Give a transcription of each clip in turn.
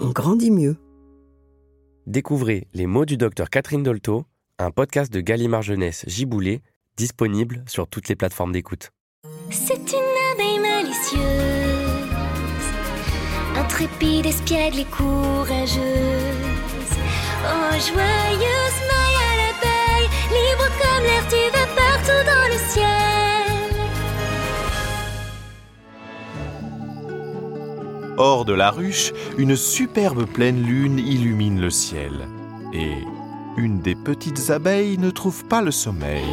on grandit mieux. Découvrez Les mots du docteur Catherine Dolto, un podcast de Gallimard Jeunesse Giboulé, disponible sur toutes les plateformes d'écoute. C'est une abeille malicieuse, intrépide, espiègle et courageuse. Oh, joyeuse maille à l'abeille, libre comme l'air, tu vas partout dans le ciel. Hors de la ruche, une superbe pleine lune illumine le ciel. Et une des petites abeilles ne trouve pas le sommeil.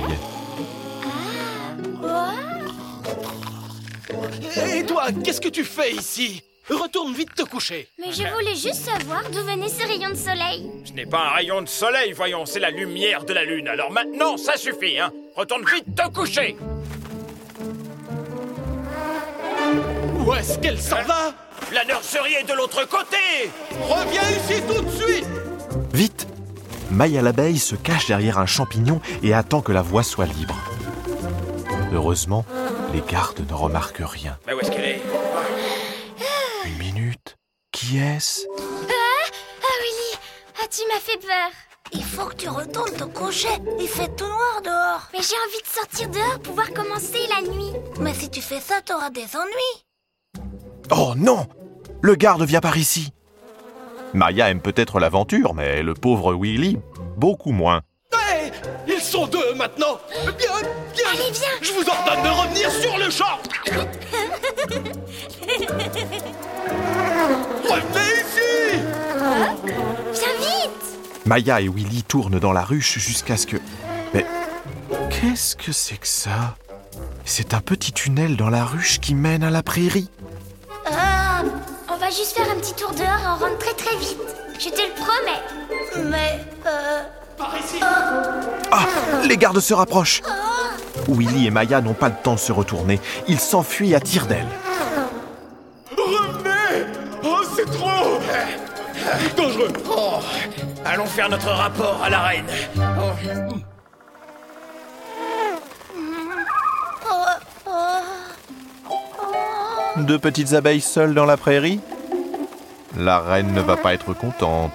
Et toi, qu'est-ce que tu fais ici? Retourne vite te coucher. Mais je voulais juste savoir d'où venaient ces rayons de soleil. Ce n'est pas un rayon de soleil, voyons, c'est la lumière de la lune. Alors maintenant, ça suffit, hein Retourne vite te coucher Où est-ce qu'elle s'en va? La nurserie est de l'autre côté Reviens ici tout de suite Vite Maya l'abeille se cache derrière un champignon et attend que la voie soit libre. Heureusement, les gardes ne remarquent rien. Mais où est-ce qu'elle est? Une minute. Qui est-ce? Ah Willy, ah tu m'as fait peur. Il faut que tu retournes te coucher. Il fait tout noir dehors. Mais j'ai envie de sortir dehors pour voir commencer la nuit. Mais si tu fais ça, t'auras des ennuis. Oh non Le garde vient par ici. Maya aime peut-être l'aventure, mais le pauvre Willy, beaucoup moins. Hé Ils sont deux maintenant. Bien, bien. Allez, viens. Je vous ordonne de revenir sur le champ. Revenez ici. Viens vite. Maya et Willy tournent dans la ruche jusqu'à ce que... Mais qu'est-ce que c'est que ça? C'est un petit tunnel dans la ruche qui mène à la prairie. On va juste faire un petit tour dehors et on rentre très très vite. Je te le promets. Mais, euh... Par ici Ah Les gardes se rapprochent Willy et Maya n'ont pas le temps de se retourner. Ils s'enfuient à tire d'aile. Revenez Oh, c'est trop Dangereux Oh, Allons faire notre rapport à la reine. Oh. Deux petites abeilles seules dans la prairie? La reine ne va pas être contente.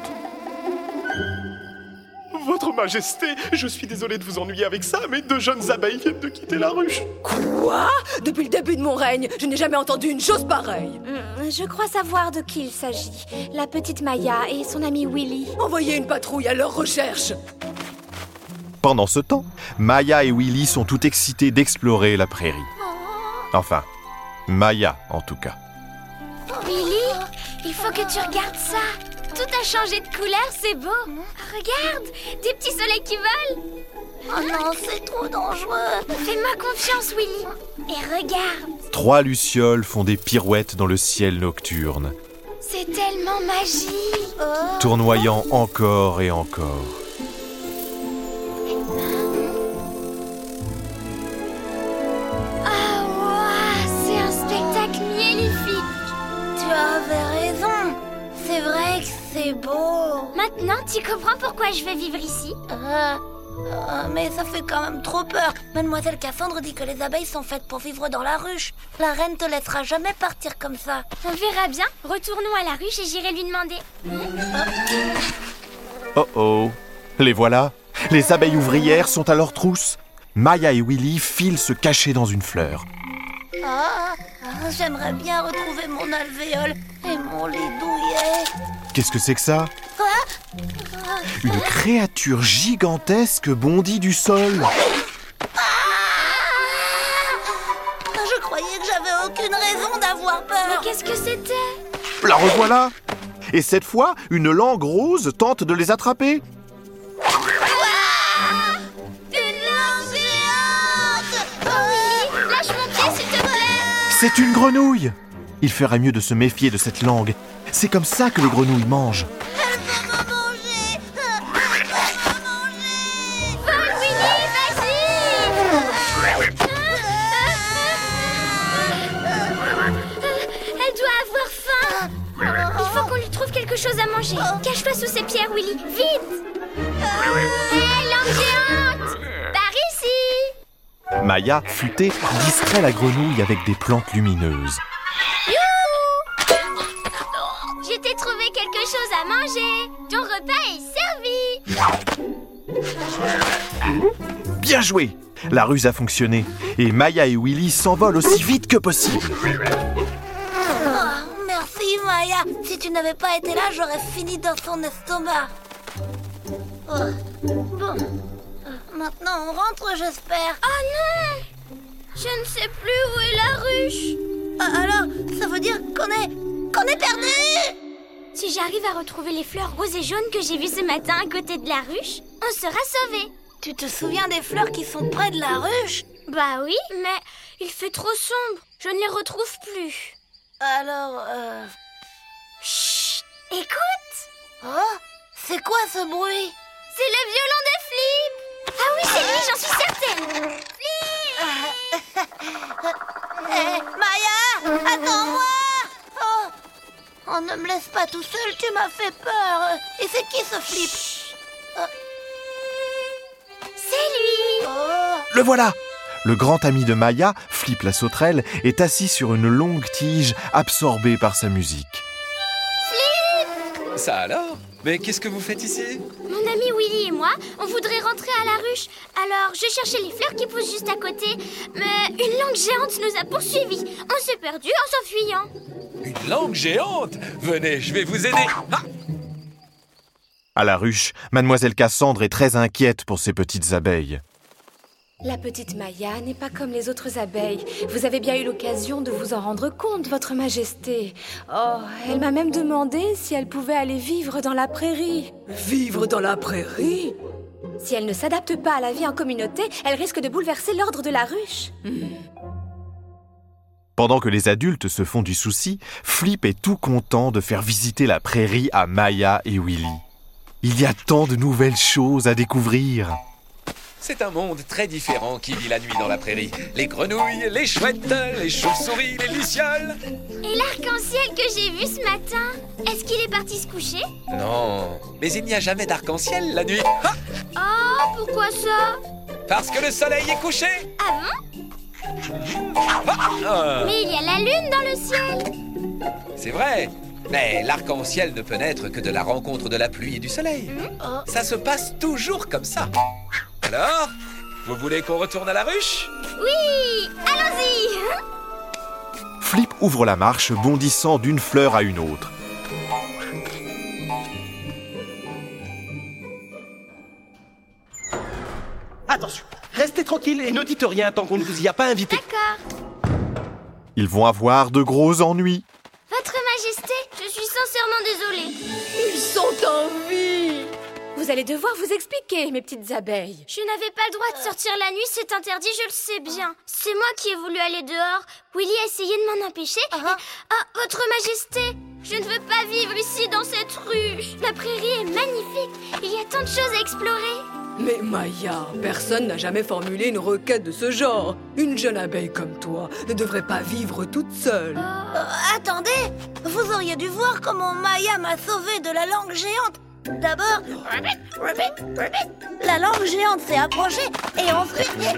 Votre Majesté, je suis désolé de vous ennuyer avec ça, mais deux jeunes abeilles viennent de quitter la ruche. Quoi? Depuis le début de mon règne, je n'ai jamais entendu une chose pareille. Hum, Je crois savoir de qui il s'agit. La petite Maya et son ami Willy. Envoyez une patrouille à leur recherche. Pendant ce temps, Maya et Willy sont tout excités d'explorer la prairie. Enfin, Maya en tout cas. Willy, il faut que tu regardes ça. Tout a changé de couleur, c'est beau. Regarde, des petits soleils qui volent. Oh non, c'est trop dangereux. Fais-moi confiance, Willy. Et regarde, Trois lucioles font des pirouettes dans le ciel nocturne, c'est tellement magique. tournoyant encore et encore. C'est beau. Maintenant, tu comprends pourquoi je veux vivre ici? Euh, euh, mais ça fait quand même trop peur. Mademoiselle Cassandre dit que les abeilles sont faites pour vivre dans la ruche. La reine te laissera jamais partir comme ça. On verra bien. Retournons à la ruche et j'irai lui demander. Oh oh Les voilà Les abeilles ouvrières sont à leur trousse. Maya et Willy filent se cacher dans une fleur. Ah, ah, j'aimerais bien retrouver mon alvéole et mon lit douillet. Qu'est-ce que c'est que ça Quoi Une créature gigantesque bondit du sol. Ah, Je croyais que j'avais aucune raison d'avoir peur. Mais qu'est-ce que c'était La revoilà Et cette fois, une langue rose tente de les attraper. Une langue géante Willy, lâche mon pied s'il te plaît C'est une grenouille Il ferait mieux de se méfier de cette langue. C'est comme ça que les grenouilles mangent. Elle veut me manger Elle veut me manger Vole, Willy, vas-y Elle doit avoir faim Il faut qu'on lui trouve quelque chose à manger. Cache-toi sous ces pierres, Willy, vite Hé, langue géante Par ici Maya, futée, distrait la grenouille avec des plantes lumineuses. Repas est servi Bien joué La ruse a fonctionné et Maya et Willy s'envolent aussi vite que possible. Oh, Merci Maya Si tu n'avais pas été là, j'aurais fini dans son estomac. Oh, Bon. Maintenant, on rentre, j'espère. Oh non Je ne sais plus où est la ruche Ah, Alors, ça veut dire qu'on est... qu'on est perdu Si j'arrive à retrouver les fleurs roses et jaunes que j'ai vues ce matin à côté de la ruche, on sera sauvés. Tu te souviens des fleurs qui sont près de la ruche? Bah oui, mais il fait trop sombre. Je ne les retrouve plus. Alors, euh... Chut Écoute Oh C'est quoi ce bruit? C'est le violon de Flip Ah oui, c'est lui, j'en suis certaine Hé, Maya Attends-moi. Oh, ne me laisse pas tout seul, tu m'as fait peur. Et c'est qui ce flip C'est lui. Oh. Le voilà. Le grand ami de Maya, Flip la sauterelle, est assis sur une longue tige absorbée par sa musique. Ça alors? Mais qu'est-ce que vous faites ici? Mon ami Willy et moi, on voudrait rentrer à la ruche. Alors, je cherchais les fleurs qui poussent juste à côté. Mais une langue géante nous a poursuivis. On s'est perdu en s'enfuyant. Une langue géante? Venez, je vais vous aider Ah À la ruche, Mademoiselle Cassandre est très inquiète pour ses petites abeilles. La petite Maya n'est pas comme les autres abeilles. Vous avez bien eu l'occasion de vous en rendre compte, Votre Majesté. Oh, elle m'a même demandé si elle pouvait aller vivre dans la prairie. Vivre dans la prairie? Si elle ne s'adapte pas à la vie en communauté, elle risque de bouleverser l'ordre de la ruche. Pendant que les adultes se font du souci, Flip est tout content de faire visiter la prairie à Maya et Willy. Il y a tant de nouvelles choses à découvrir. C'est un monde très différent qui vit la nuit dans la prairie. Les grenouilles, les chouettes, les chauves-souris, les lucioles. Et l'arc-en-ciel que j'ai vu ce matin, est-ce qu'il est parti se coucher? Non, mais il n'y a jamais d'arc-en-ciel la nuit. Ah Oh, pourquoi ça? Parce que le soleil est couché. Ah bon? Ah, Mais il y a la lune dans le ciel C'est vrai. Mais l'arc-en-ciel ne peut naître que de la rencontre de la pluie et du soleil. Ça se passe toujours comme ça. Alors, vous voulez qu'on retourne à la ruche? Oui, allons-y Flip ouvre la marche, bondissant d'une fleur à une autre. Attention, restez tranquille et ne dites rien tant qu'on ne vous y a pas invité. D'accord. Ils vont avoir de gros ennuis. Votre Majesté, je suis sincèrement désolée. Ils sont en vie Vous allez devoir vous expliquer, mes petites abeilles. Je n'avais pas le droit de sortir la nuit, c'est interdit, je le sais bien. C'est moi qui ai voulu aller dehors. Willy a essayé de m'en empêcher. et- Ah, Votre Majesté, je ne veux pas vivre ici dans cette ruche. La prairie est magnifique. Il y a tant de choses à explorer. Mais Maya, personne n'a jamais formulé une requête de ce genre. Une jeune abeille comme toi ne devrait pas vivre toute seule. Euh, Attendez Vous auriez dû voir comment Maya m'a sauvé de la langue géante. D'abord, la langue géante s'est approchée et ensuite, et,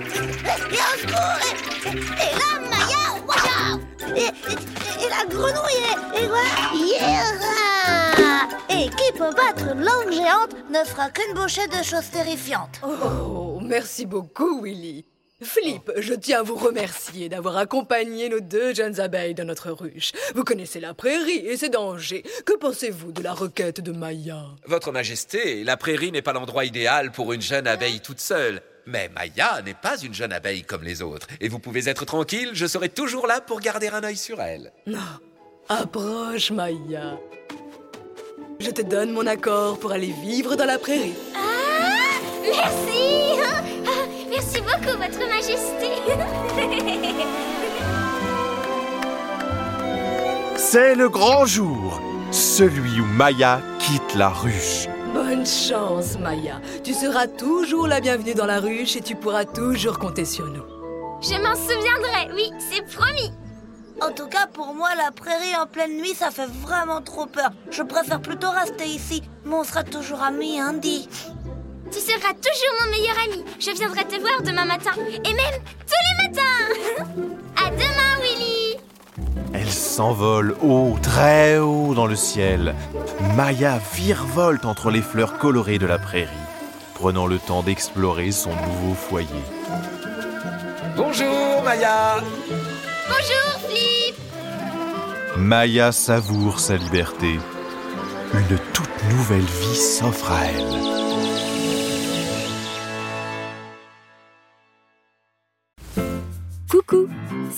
et là, Maya, wow, et, et, et la grenouille, et, et voilà. Et qui peut battre une langue géante ne fera qu'une bouchée de choses terrifiantes. Oh, merci beaucoup, Willy. Philippe, je tiens à vous remercier d'avoir accompagné nos deux jeunes abeilles dans notre ruche. Vous connaissez la prairie et ses dangers. Que pensez-vous de la requête de Maya? Votre Majesté, la prairie n'est pas l'endroit idéal pour une jeune abeille toute seule. Mais Maya n'est pas une jeune abeille comme les autres. Et vous pouvez être tranquille, je serai toujours là pour garder un œil sur elle. Non. Approche, Maya. Je te donne mon accord pour aller vivre dans la prairie. Ah Merci ah, Merci beaucoup, Votre Majesté C'est le grand jour, celui où Maya quitte la ruche. Bonne chance, Maya. Tu seras toujours la bienvenue dans la ruche et tu pourras toujours compter sur nous. Je m'en souviendrai, oui, c'est promis En tout cas, pour moi, la prairie en pleine nuit, ça fait vraiment trop peur. Je préfère plutôt rester ici, mais on sera toujours amis, Andy. Tu seras toujours mon meilleur ami. Je viendrai te voir demain matin. Et même tous les matins. à demain, Willy. Elle s'envole haut, très haut dans le ciel. Maya virevolte entre les fleurs colorées de la prairie, prenant le temps d'explorer son nouveau foyer. Bonjour, Maya Bonjour, Flip Maya savoure sa liberté. Une toute nouvelle vie s'offre à elle.